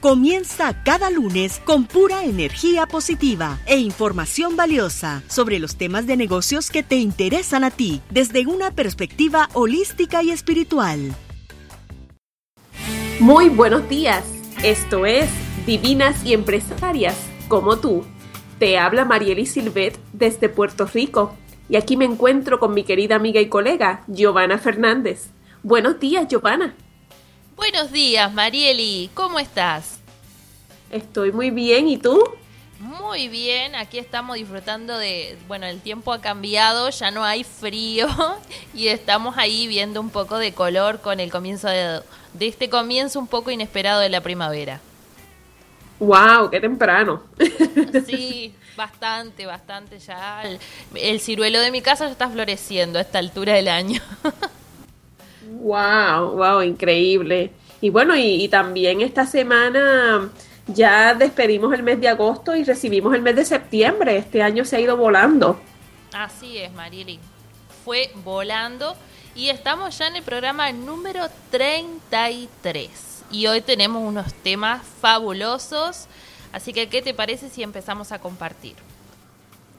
Comienza cada lunes con pura energía positiva e información valiosa sobre los temas de negocios que te interesan a ti desde una perspectiva holística y espiritual. Muy buenos días. Esto es Divinas y Empresarias como tú. Te habla Marieli Silvet desde Puerto Rico y aquí me encuentro con mi querida amiga y colega Giovanna Fernández. Buenos días, Giovanna. Buenos días, Marieli. ¿Cómo estás? Estoy muy bien. ¿Y tú? Muy bien, aquí estamos disfrutando de, bueno, el tiempo ha cambiado, ya no hay frío y estamos ahí viendo un poco de color con el comienzo de, de este comienzo un poco inesperado de la primavera. ¡Wow! ¡Qué temprano! Sí, bastante, bastante ya. El, el ciruelo de mi casa ya está floreciendo a esta altura del año. ¡Wow! ¡Wow! Increíble. Y bueno, y, también esta semana ya despedimos el mes de agosto y recibimos el mes de septiembre. Este año se ha ido volando. Así es, Marieli. Fue volando y estamos ya en el programa número 33. Y hoy tenemos unos temas fabulosos. Así que, ¿qué te parece si empezamos a compartir?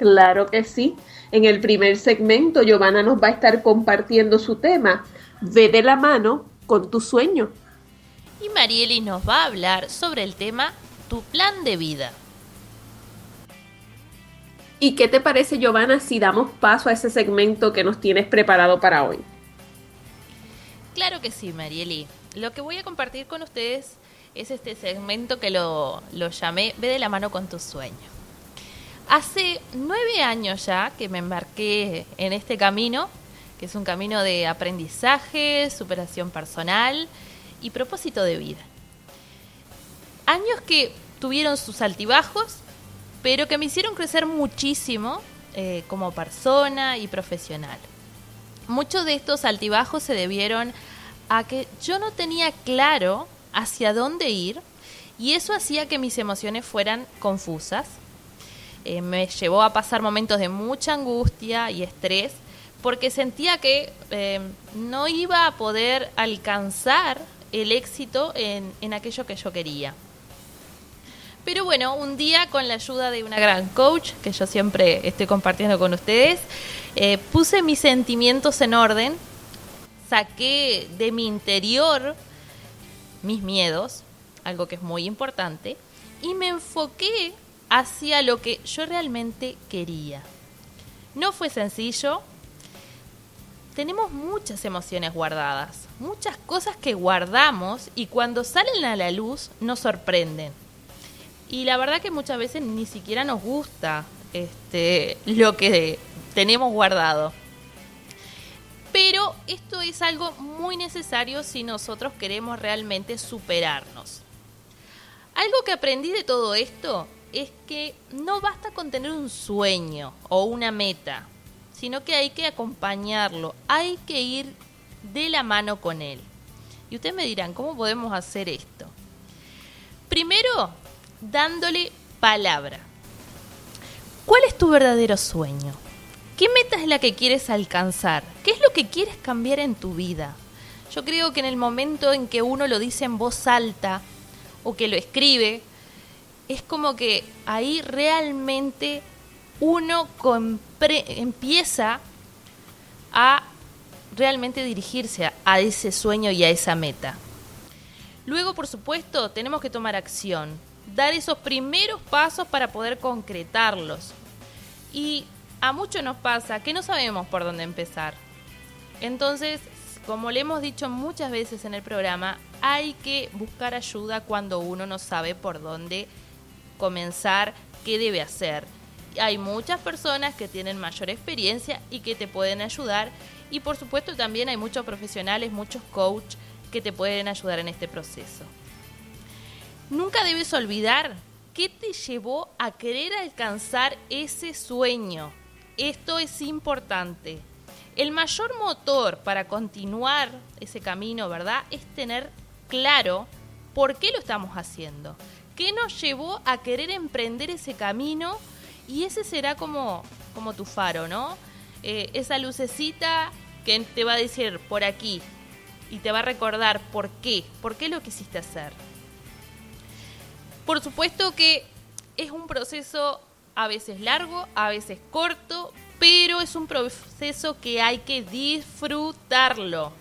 Claro que sí. En el primer segmento, Giovanna nos va a estar compartiendo su tema. Ve de la mano con tu sueño. Y Marieli nos va a hablar sobre el tema Tu plan de vida. ¿Y qué te parece, Giovanna, si damos paso a ese segmento que nos tienes preparado para hoy? Claro que sí, Marieli. Lo que voy a compartir con ustedes es este segmento que lo, lo llamé Ve de la mano con tu sueño. Hace nueve años ya que me embarqué en este camino, que es un camino de aprendizaje, superación personal y propósito de vida. Años que tuvieron sus altibajos, pero que me hicieron crecer muchísimo eh, como persona y profesional. Muchos de estos altibajos se debieron a que yo no tenía claro hacia dónde ir y eso hacía que mis emociones fueran confusas. Eh, me llevó a pasar momentos de mucha angustia y estrés porque sentía que eh, no iba a poder alcanzar el éxito en, en aquello que yo quería. Pero bueno, un día con la ayuda de una gran coach, que yo siempre estoy compartiendo con ustedes, eh, puse mis sentimientos en orden, saqué de mi interior mis miedos, algo que es muy importante, y me enfoqué hacia lo que yo realmente quería. No fue sencillo, tenemos muchas emociones guardadas, muchas cosas que guardamos y cuando salen a la luz nos sorprenden. Y la verdad que muchas veces ni siquiera nos gusta este, lo que tenemos guardado. Pero esto es algo muy necesario si nosotros queremos realmente superarnos. Algo que aprendí de todo esto es que no basta con tener un sueño o una meta, sino que hay que acompañarlo, hay que ir de la mano con él. Y ustedes me dirán, ¿cómo podemos hacer esto? Primero, dándole palabra. ¿Cuál es tu verdadero sueño? ¿Qué meta es la que quieres alcanzar? ¿Qué es lo que quieres cambiar en tu vida? Yo creo que en el momento en que uno lo dice en voz alta o que lo escribe, es como que ahí realmente uno empieza a realmente dirigirse a, a ese sueño y a esa meta. Luego, por supuesto, tenemos que tomar acción dar esos primeros pasos para poder concretarlos. Y a muchos nos pasa que no sabemos por dónde empezar. Entonces, como le hemos dicho muchas veces en el programa, hay que buscar ayuda cuando uno no sabe por dónde comenzar, qué debe hacer. Hay muchas personas que tienen mayor experiencia y que te pueden ayudar y por supuesto también hay muchos profesionales, muchos coaches que te pueden ayudar en este proceso. Nunca debes olvidar qué te llevó a querer alcanzar ese sueño. Esto es importante. El mayor motor para continuar ese camino, ¿verdad? Es tener claro por qué lo estamos haciendo. ¿Qué nos llevó a querer emprender ese camino? Y ese será como, como tu faro, ¿no? Eh, esa lucecita que te va a decir por aquí y te va a recordar por qué, por qué lo quisiste hacer. Por supuesto que es un proceso a veces largo, a veces corto, pero es un proceso que hay que disfrutarlo.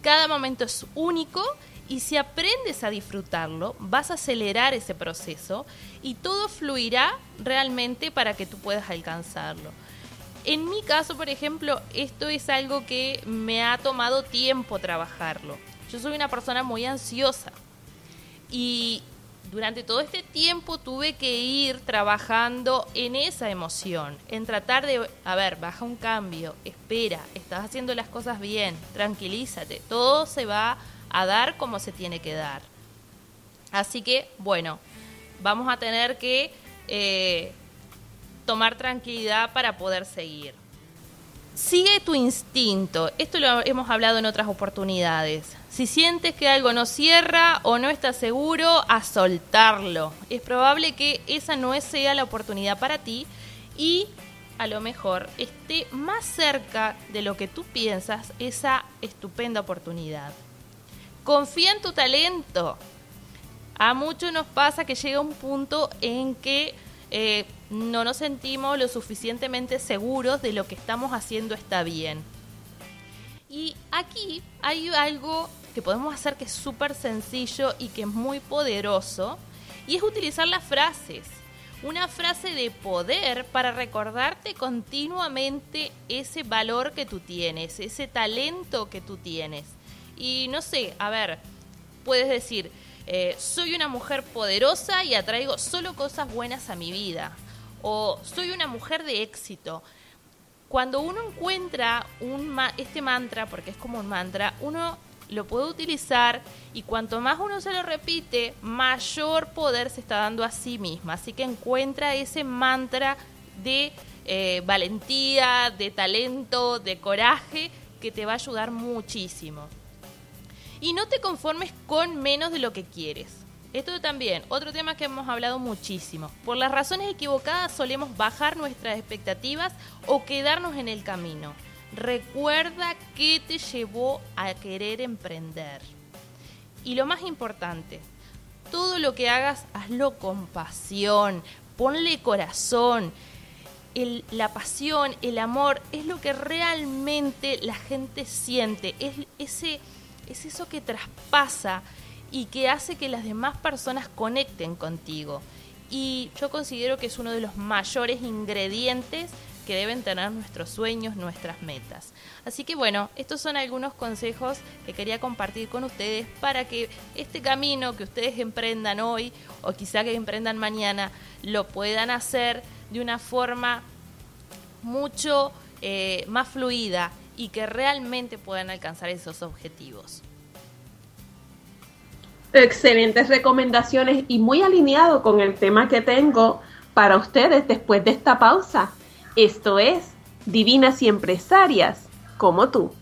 Cada momento es único y si aprendes a disfrutarlo, vas a acelerar ese proceso y todo fluirá realmente para que tú puedas alcanzarlo. En mi caso, por ejemplo, esto es algo que me ha tomado tiempo trabajarlo. Yo soy una persona muy ansiosa y durante todo este tiempo tuve que ir trabajando en esa emoción, en tratar de, a ver, baja un cambio, espera, estás haciendo las cosas bien, tranquilízate, todo se va dar como se tiene que dar. Así que, bueno, vamos a tener que eh, tomar tranquilidad para poder seguir. Sigue tu instinto. Esto lo hemos hablado en otras oportunidades. Si sientes que algo no cierra o no estás seguro, a soltarlo. Es probable que esa no sea la oportunidad para ti y a lo mejor esté más cerca de lo que tú piensas esa estupenda oportunidad. Confía en tu talento. A muchos nos pasa que llega un punto en que eh, no nos sentimos lo suficientemente seguros de lo que estamos haciendo está bien. Y aquí hay algo que podemos hacer que es súper sencillo y que es muy poderoso, y es utilizar las frases. Una frase de poder para recordarte continuamente ese valor que tú tienes, ese talento que tú tienes. Y no sé, a ver, puedes decir, eh, soy una mujer poderosa y atraigo solo cosas buenas a mi vida. O soy una mujer de éxito. Cuando uno encuentra un este mantra, porque es como un mantra, uno lo puede utilizar y cuanto más uno se lo repite, mayor poder se está dando a sí misma. Así que encuentra ese mantra de eh, valentía, de talento, de coraje, que te va a ayudar muchísimo. Y no te conformes con menos de lo que quieres. Esto también, otro tema que hemos hablado muchísimo. Por las razones equivocadas solemos bajar nuestras expectativas o quedarnos en el camino. Recuerda qué te llevó a querer emprender. Y lo más importante, todo lo que hagas, hazlo con pasión, ponle corazón. la pasión, el amor, es lo que realmente la gente siente. Es ese es eso que traspasa y que hace que las demás personas conecten contigo. Y yo considero que es uno de los mayores ingredientes que deben tener nuestros sueños, nuestras metas. Así que bueno, estos son algunos consejos que quería compartir con ustedes para que este camino que ustedes emprendan hoy o quizá que emprendan mañana lo puedan hacer de una forma mucho eh, más fluida y que realmente puedan alcanzar esos objetivos. Excelentes recomendaciones y muy alineado con el tema que tengo para ustedes después de esta pausa. Esto es Divinas y Empresarias como tú.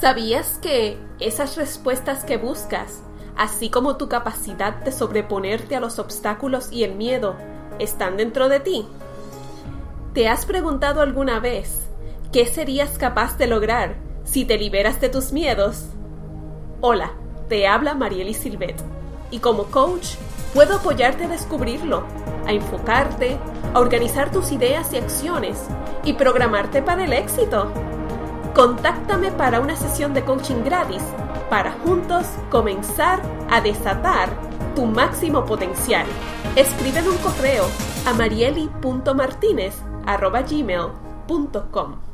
¿Sabías que esas respuestas que buscas, así como tu capacidad de sobreponerte a los obstáculos y el miedo, están dentro de ti? ¿Te has preguntado alguna vez ¿Qué serías capaz de lograr si te liberas de tus miedos? Hola, te habla Marieli Silvet y como coach puedo apoyarte a descubrirlo, a enfocarte, a organizar tus ideas y acciones y programarte para el éxito. Contáctame para una sesión de coaching gratis para juntos comenzar a desatar tu máximo potencial. Escríbeme un correo a marieli.martinez.gmail.com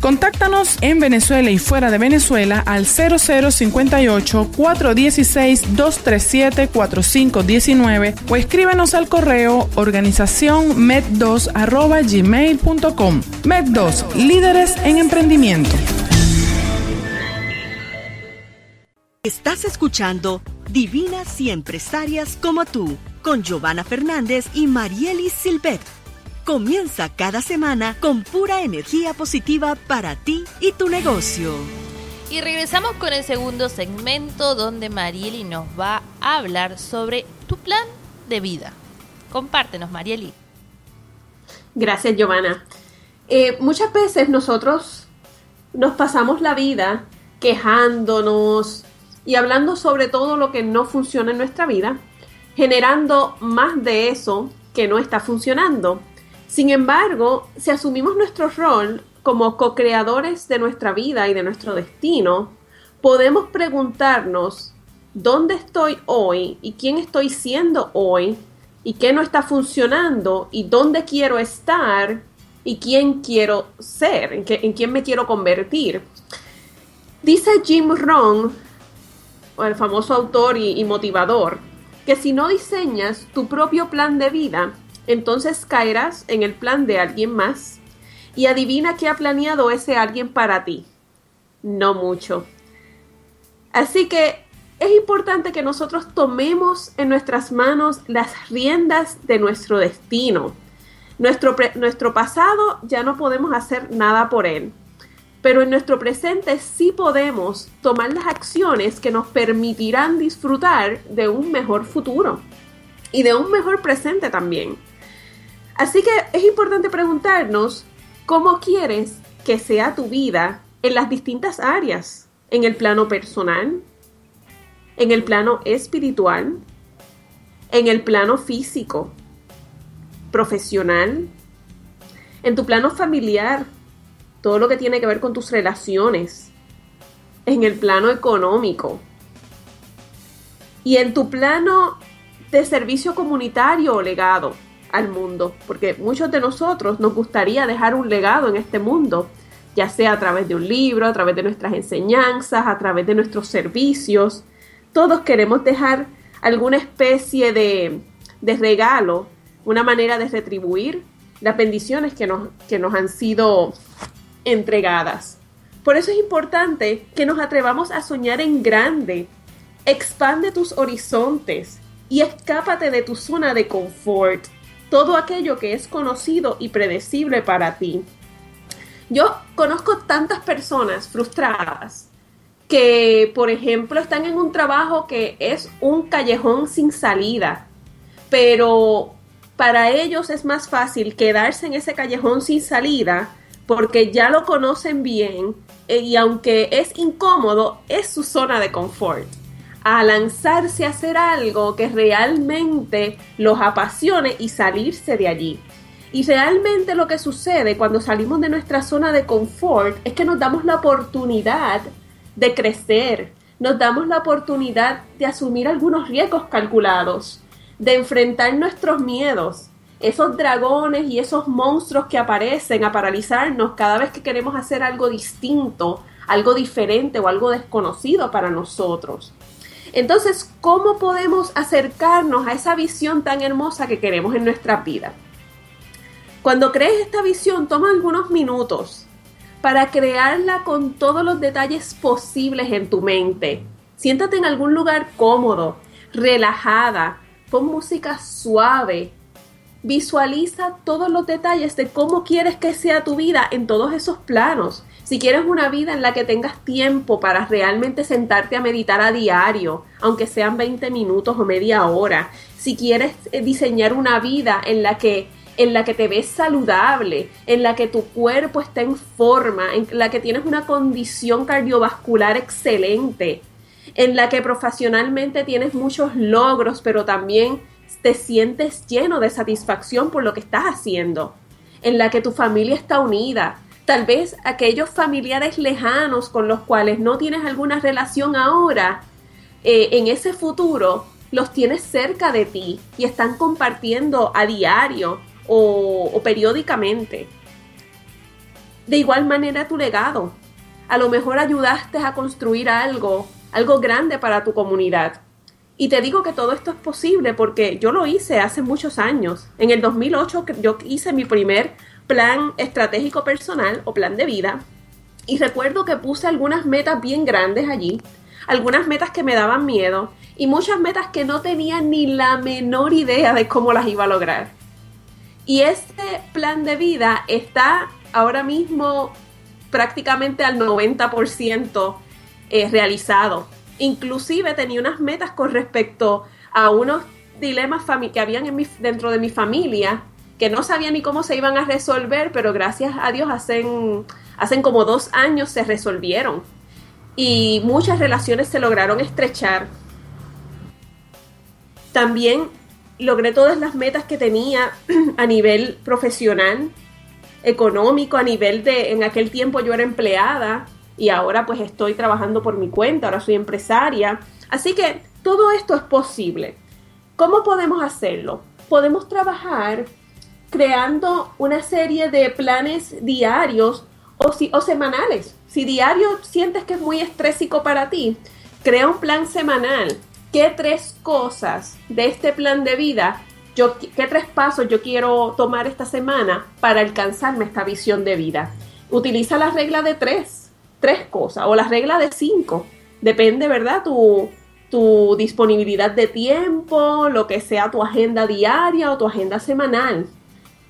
Contáctanos en Venezuela y fuera de Venezuela al 0058-416-237-4519 o escríbenos al correo organización med2.gmail.com. Med2, líderes en emprendimiento. Estás escuchando Divinas y Empresarias como tú, con Giovanna Fernández y Marielis Silvet Comienza cada semana con pura energía positiva para ti y tu negocio. Y regresamos con el segundo segmento donde Marieli nos va a hablar sobre tu plan de vida. Compártenos, Marieli. Gracias, Giovanna. Eh, muchas veces nosotros nos pasamos la vida quejándonos y hablando sobre todo lo que no funciona en nuestra vida, generando más de eso que no está funcionando. Sin embargo, si asumimos nuestro rol como co-creadores de nuestra vida y de nuestro destino, podemos preguntarnos dónde estoy hoy y quién estoy siendo hoy y qué no está funcionando y dónde quiero estar y quién quiero ser, en, quién me quiero convertir. Dice Jim Rohn, el famoso autor y motivador, que si no diseñas tu propio plan de vida, entonces caerás en el plan de alguien más y adivina qué ha planeado ese alguien para ti. No mucho. Así que es importante que nosotros tomemos en nuestras manos las riendas de nuestro destino. Nuestro, nuestro pasado ya no podemos hacer nada por él, pero en nuestro presente sí podemos tomar las acciones que nos permitirán disfrutar de un mejor futuro y de un mejor presente también. Así que es importante preguntarnos cómo quieres que sea tu vida en las distintas áreas, en el plano personal, en el plano espiritual, en el plano físico, profesional, en tu plano familiar, todo lo que tiene que ver con tus relaciones, en el plano económico. Y en tu plano de servicio comunitario o legado al mundo, porque muchos de nosotros nos gustaría dejar un legado en este mundo, ya sea a través de un libro, a través de nuestras enseñanzas, a través de nuestros servicios. Todos queremos dejar alguna especie de, de regalo, una manera de retribuir las bendiciones que nos, que nos han sido entregadas. Por eso es importante que nos atrevamos a soñar en grande. Expande tus horizontes y escápate de tu zona de confort todo aquello que es conocido y predecible para ti. Yo conozco tantas personas frustradas que, por ejemplo, están en un trabajo que es un callejón sin salida, pero para ellos es más fácil quedarse en ese callejón sin salida porque ya lo conocen bien eh, y aunque es incómodo, es su zona de confort a lanzarse a hacer algo que realmente los apasione y salirse de allí. Y realmente lo que sucede cuando salimos de nuestra zona de confort es que nos damos la oportunidad de crecer, nos damos la oportunidad de asumir algunos riesgos calculados, de enfrentar nuestros miedos, esos dragones y esos monstruos que aparecen a paralizarnos cada vez que queremos hacer algo distinto, algo diferente o algo desconocido para nosotros. Entonces, ¿cómo podemos acercarnos a esa visión tan hermosa que queremos en nuestra vida? Cuando crees esta visión, toma algunos minutos para crearla con todos los detalles posibles en tu mente. Siéntate en algún lugar cómodo, relajada, con música suave. Visualiza todos los detalles de cómo quieres que sea tu vida en todos esos planos. Si quieres una vida en la que tengas tiempo para realmente sentarte a meditar a diario, aunque sean 20 minutos o media hora. Si quieres eh, diseñar una vida en la que en la que te ves saludable, en la que tu cuerpo está en forma, en la que tienes una condición cardiovascular excelente, en la que profesionalmente tienes muchos logros, pero también te sientes lleno de satisfacción por lo que estás haciendo, en la que tu familia está unida. Tal vez aquellos familiares lejanos con los cuales no tienes alguna relación ahora, eh, en ese futuro los tienes cerca de ti y están compartiendo a diario o periódicamente. De igual manera tu legado. A lo mejor ayudaste a construir algo, algo grande para tu comunidad. Y te digo que todo esto es posible porque yo lo hice hace muchos años. En el 2008 yo hice mi primer plan estratégico personal o plan de vida. Y recuerdo que puse algunas metas bien grandes allí, algunas metas que me daban miedo y muchas metas que no tenía ni la menor idea de cómo las iba a lograr. Y este plan de vida está ahora mismo prácticamente al 90% eh, realizado. Inclusive tenía unas metas con respecto a unos dilemas que habían en dentro de mi familia que no sabía ni cómo se iban a resolver, pero gracias a Dios hacen, hacen como dos años se resolvieron y muchas relaciones se lograron estrechar. También logré todas las metas que tenía a nivel profesional, económico, a nivel de, en aquel tiempo yo era empleada y ahora pues estoy trabajando por mi cuenta, ahora soy empresaria. Así que todo esto es posible. ¿Cómo podemos hacerlo? Podemos trabajar creando una serie de planes diarios o, si, o semanales. Si diario sientes que es muy estrésico para ti, crea un plan semanal. ¿Qué tres cosas de este plan de vida ¿qué tres pasos yo quiero tomar esta semana para alcanzarme esta visión de vida? Utiliza la regla de tres, tres cosas, o la regla de cinco. Depende, ¿verdad? Tu, tu disponibilidad de tiempo, lo que sea tu agenda diaria o tu agenda semanal.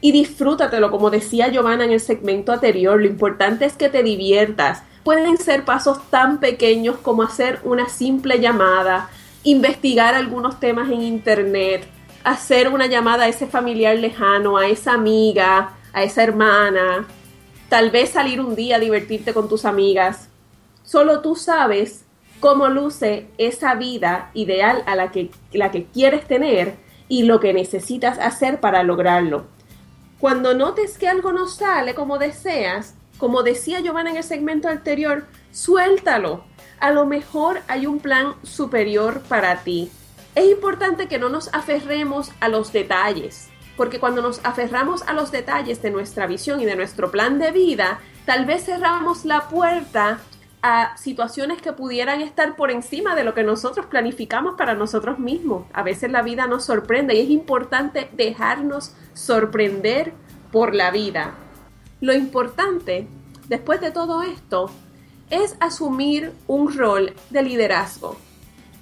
Y disfrútatelo, como decía Giovanna en el segmento anterior, lo importante es que te diviertas. Pueden ser pasos tan pequeños como hacer una simple llamada, investigar algunos temas en internet, hacer una llamada a ese familiar lejano, a esa amiga, a esa hermana, tal vez salir un día a divertirte con tus amigas. Solo tú sabes cómo luce esa vida ideal a la que, la que quieres tener y lo que necesitas hacer para lograrlo. Cuando notes que algo no sale como deseas, como decía Giovanna en el segmento anterior, suéltalo. A lo mejor hay un plan superior para ti es importante que no nos aferremos a los detalles, porque cuando nos aferramos a los detalles de nuestra visión y de nuestro plan de vida, tal vez cerramos la puerta a situaciones que pudieran estar por encima de lo que nosotros planificamos para nosotros mismos. A veces la vida nos sorprende y es importante dejarnos sorprender por la vida. Lo importante, después de todo esto, es asumir un rol de liderazgo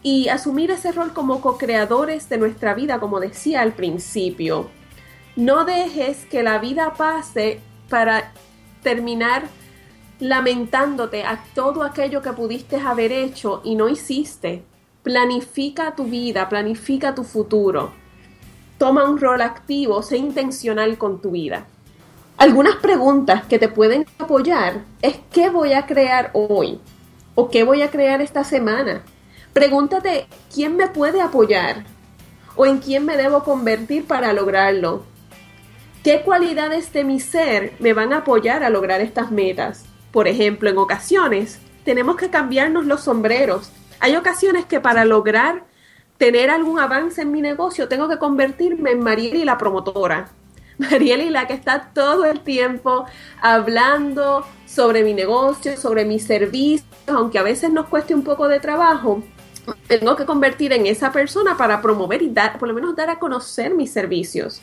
y asumir ese rol como co-creadores de nuestra vida, como decía al principio. No dejes que la vida pase para terminar lamentándote a todo aquello que pudiste haber hecho y no hiciste. Planifica tu vida, planifica tu futuro. Toma un rol activo, sé intencional con tu vida. Algunas preguntas que te pueden apoyar es qué voy a crear hoy o qué voy a crear esta semana Pregúntate quién me puede apoyar o en quién me debo convertir para lograrlo. ¿Qué cualidades de mi ser me van a apoyar a lograr estas metas? Por ejemplo, en ocasiones tenemos que cambiarnos los sombreros. Hay ocasiones que para lograr tener algún avance en mi negocio tengo que convertirme en Marieli la promotora. Marieli la que está todo el tiempo hablando sobre mi negocio, sobre mis servicios, aunque a veces nos cueste un poco de trabajo, tengo que convertir en esa persona para promover y dar, por lo menos dar a conocer mis servicios.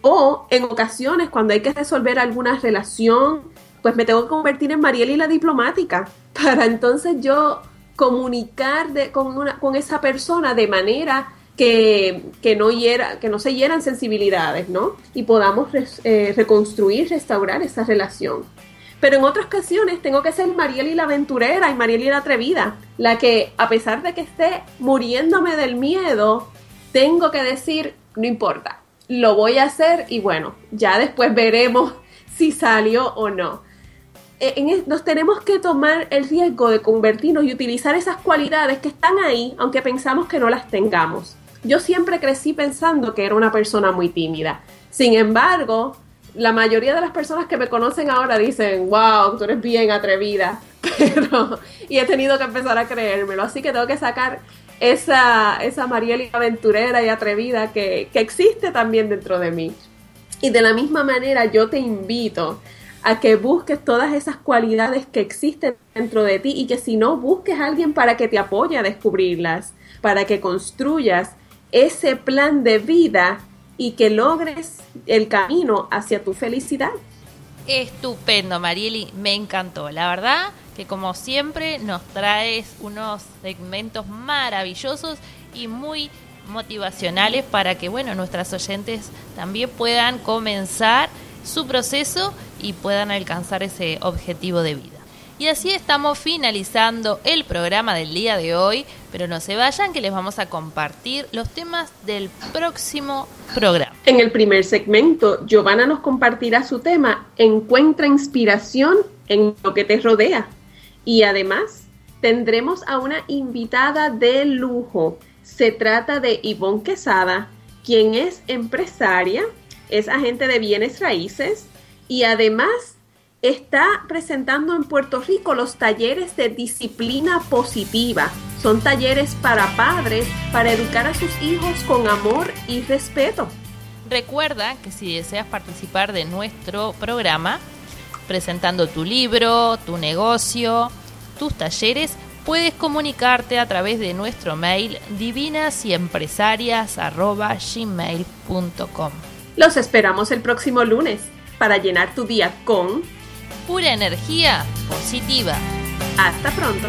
O en ocasiones, cuando hay que resolver alguna relación, pues me tengo que convertir en Marieli la diplomática, para entonces yo comunicar con, una, con esa persona de manera que, no hiera, que no se hieran sensibilidades, ¿no? Y podamos eh, reconstruir, restaurar esa relación. Pero en otras ocasiones tengo que ser Marieli la aventurera y Marieli la atrevida, la que a pesar de que esté muriéndome del miedo, tengo que decir, no importa, lo voy a hacer y bueno, ya después veremos si salió o no. E, nos tenemos que tomar el riesgo de convertirnos y utilizar esas cualidades que están ahí, aunque pensamos que no las tengamos. yo siempre crecí pensando que era una persona muy tímida. Sin embargo, la mayoría de las personas que me conocen ahora dicen, wow, tú eres bien atrevida. Pero, y he tenido que empezar a creérmelo. Así que tengo que sacar esa, esa aventurera y atrevida que, que existe también dentro de mí. Y de la misma manera yo te invito a que busques todas esas cualidades que existen dentro de ti y que si no busques a alguien para que te apoye a descubrirlas, para que construyas ese plan de vida y que logres el camino hacia tu felicidad. Estupendo, Marieli, me encantó. La verdad que como siempre nos traes unos segmentos maravillosos y muy motivacionales para que, bueno, nuestras oyentes también puedan comenzar su proceso y puedan alcanzar ese objetivo de vida. Y así estamos finalizando el programa del día de hoy, pero no se vayan que les vamos a compartir los temas del próximo programa. En el primer segmento, Giovanna nos compartirá su tema Encuentra inspiración en lo que te rodea. Y además, tendremos a una invitada de lujo. Se trata de Ivonne Quesada, quien es empresaria, es agente de bienes raíces y además está presentando en Puerto Rico los talleres de disciplina positiva. Son talleres para padres para educar a sus hijos con amor y respeto. Recuerda que si deseas participar de nuestro programa, presentando tu libro, tu negocio, tus talleres, puedes comunicarte a través de nuestro mail divinasyempresarias.gmail.com Los esperamos el próximo lunes para llenar tu día con pura energía positiva. Hasta pronto.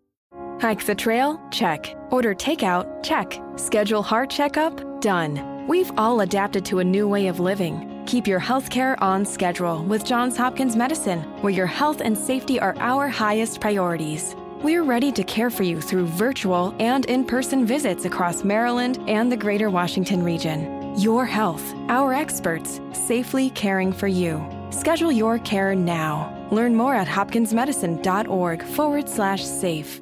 Hike the trail? Check. Order takeout? Check. Schedule heart checkup? Done. We've all adapted to a new way of living. Keep your healthcare on schedule with Johns Hopkins Medicine, where your health and safety are our highest priorities. We're ready to care for you through virtual and in person visits across Maryland and the greater Washington region. Your health, our experts, safely caring for you. Schedule your care now. Learn more at hopkinsmedicine.org forward slash safe.